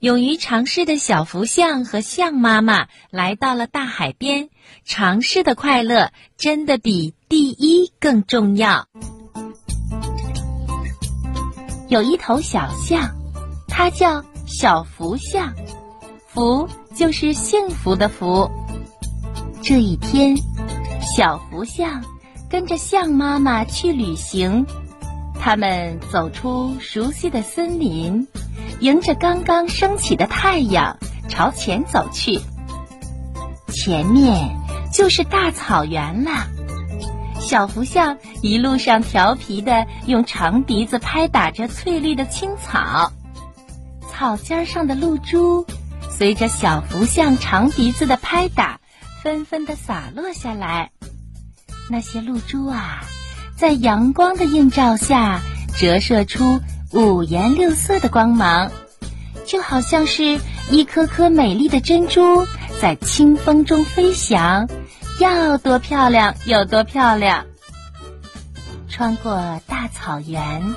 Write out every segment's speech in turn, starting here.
勇于尝试的小福象和象妈妈来到了大海边，尝试的快乐真的比第一更重要。有一头小象，它叫小福象，福就是幸福的福。这一天，小福象跟着象妈妈去旅行，他们走出熟悉的森林。迎着刚刚升起的太阳朝前走去，前面就是大草原了。小福象一路上调皮的用长鼻子拍打着翠绿的青草，草尖上的露珠随着小福象长鼻子的拍打，纷纷的洒落下来。那些露珠啊，在阳光的映照下折射出。五颜六色的光芒，就好像是一颗颗美丽的珍珠在清风中飞翔，要多漂亮有多漂亮。穿过大草原，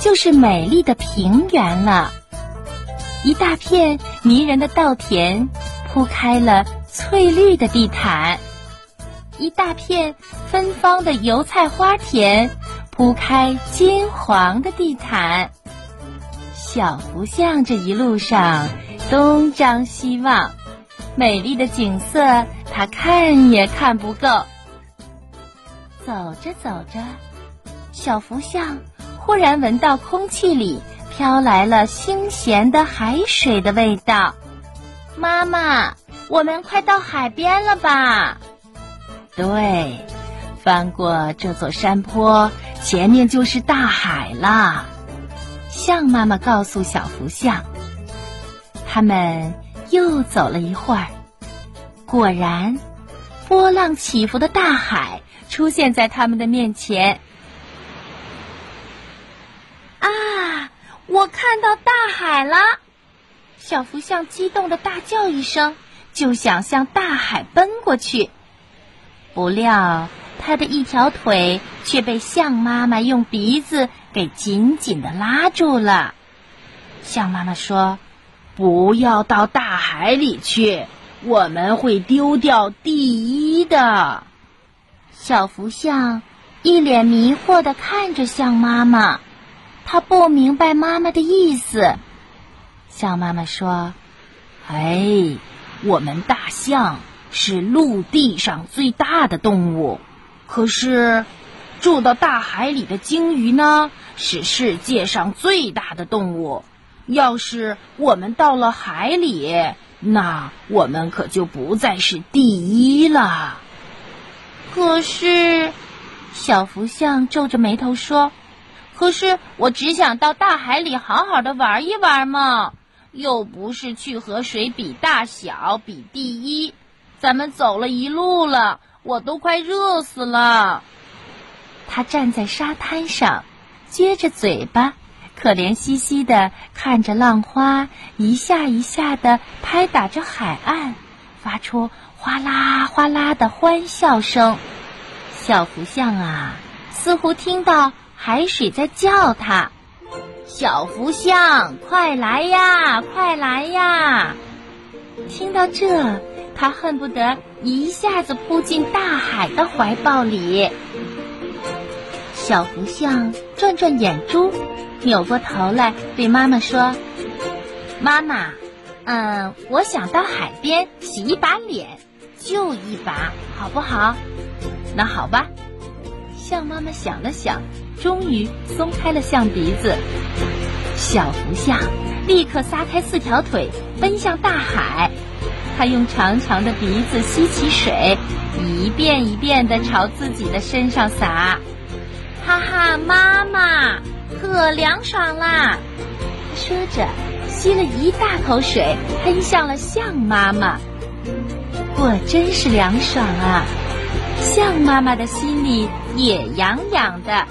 就是美丽的平原了。一大片迷人的稻田铺开了翠绿的地毯，一大片芬芳的油菜花田。铺开金黄的地毯，小福象这一路上东张西望，美丽的景色他看也看不够。走着走着，小福象忽然闻到空气里飘来了清咸的海水的味道。妈妈，我们快到海边了吧？对，翻过这座山坡。前面就是大海了，象妈妈告诉小福象。他们又走了一会儿，果然，波浪起伏的大海出现在他们的面前。啊！我看到大海了！小福象激动的大叫一声，就想向大海奔过去，不料。他的一条腿却被象妈妈用鼻子给紧紧的拉住了。象妈妈说：“不要到大海里去，我们会丢掉第一的。”小福象一脸迷惑的看着象妈妈，他不明白妈妈的意思。象妈妈说：“哎，我们大象是陆地上最大的动物。”可是，住到大海里的鲸鱼呢，是世界上最大的动物。要是我们到了海里，那我们可就不再是第一了。可是，小福象皱着眉头说：“可是我只想到大海里好好的玩一玩嘛，又不是去和谁比大小、比第一。咱们走了一路了。”我都快热死了。他站在沙滩上，撅着嘴巴，可怜兮兮的看着浪花一下一下的拍打着海岸，发出哗啦哗啦的欢笑声。小福象啊，似乎听到海水在叫他：“小福象，快来呀，快来呀！”听到这。他恨不得一下子扑进大海的怀抱里。小福象转转眼珠，扭过头来对妈妈说：“妈妈，嗯，我想到海边洗一把脸，就一把，好不好？”那好吧。象妈妈想了想，终于松开了象鼻子。小福象立刻撒开四条腿，奔向大海。他用长长的鼻子吸起水，一遍一遍地朝自己的身上洒。哈哈，妈妈，可凉爽啦！说着，吸了一大口水，喷向了象妈妈。果真是凉爽啊！象妈妈的心里也痒痒的，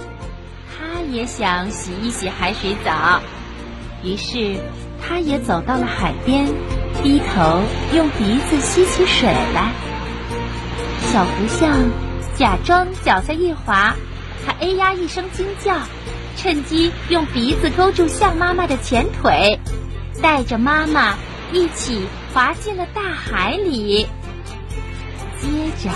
她也想洗一洗海水澡。于是，她也走到了海边。低头用鼻子吸起水来，小福象假装脚下一滑，它哎呀一声惊叫，趁机用鼻子勾住象妈妈的前腿，带着妈妈一起滑进了大海里。接着，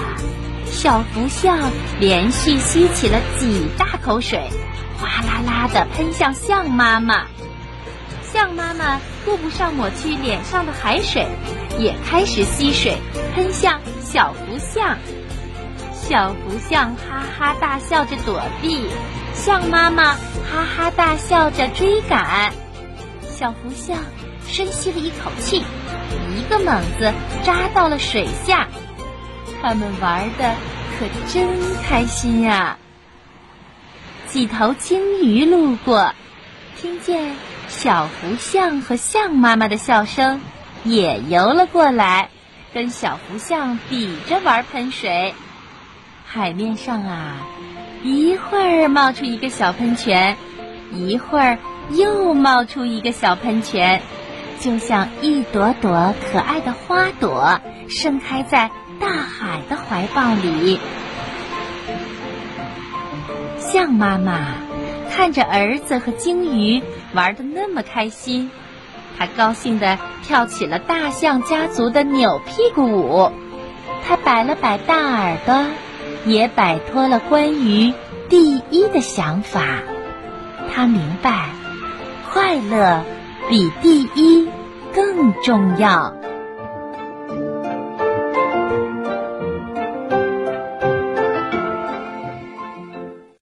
小福象连续吸起了几大口水，哗啦啦的喷向象妈妈。象妈妈顾不上抹去脸上的海水，也开始吸水喷向小福象。小福象哈哈大笑着躲避，象妈妈哈哈大笑着追赶。小福象深吸了一口气，一个猛子扎到了水下。他们玩的可真开心呀！几头鲸鱼路过，听见小福象和象妈妈的笑声，也游了过来，跟小福象比着玩喷水。海面上啊，一会儿冒出一个小喷泉，一会儿又冒出一个小喷泉，就像一朵朵可爱的花朵盛开在大海的怀抱里。象妈妈看着儿子和鲸鱼玩的那么开心，他高兴地跳起了大象家族的扭屁股舞。他摆了摆大耳朵。也摆脱了关于第一的想法，他明白，快乐比第一更重要。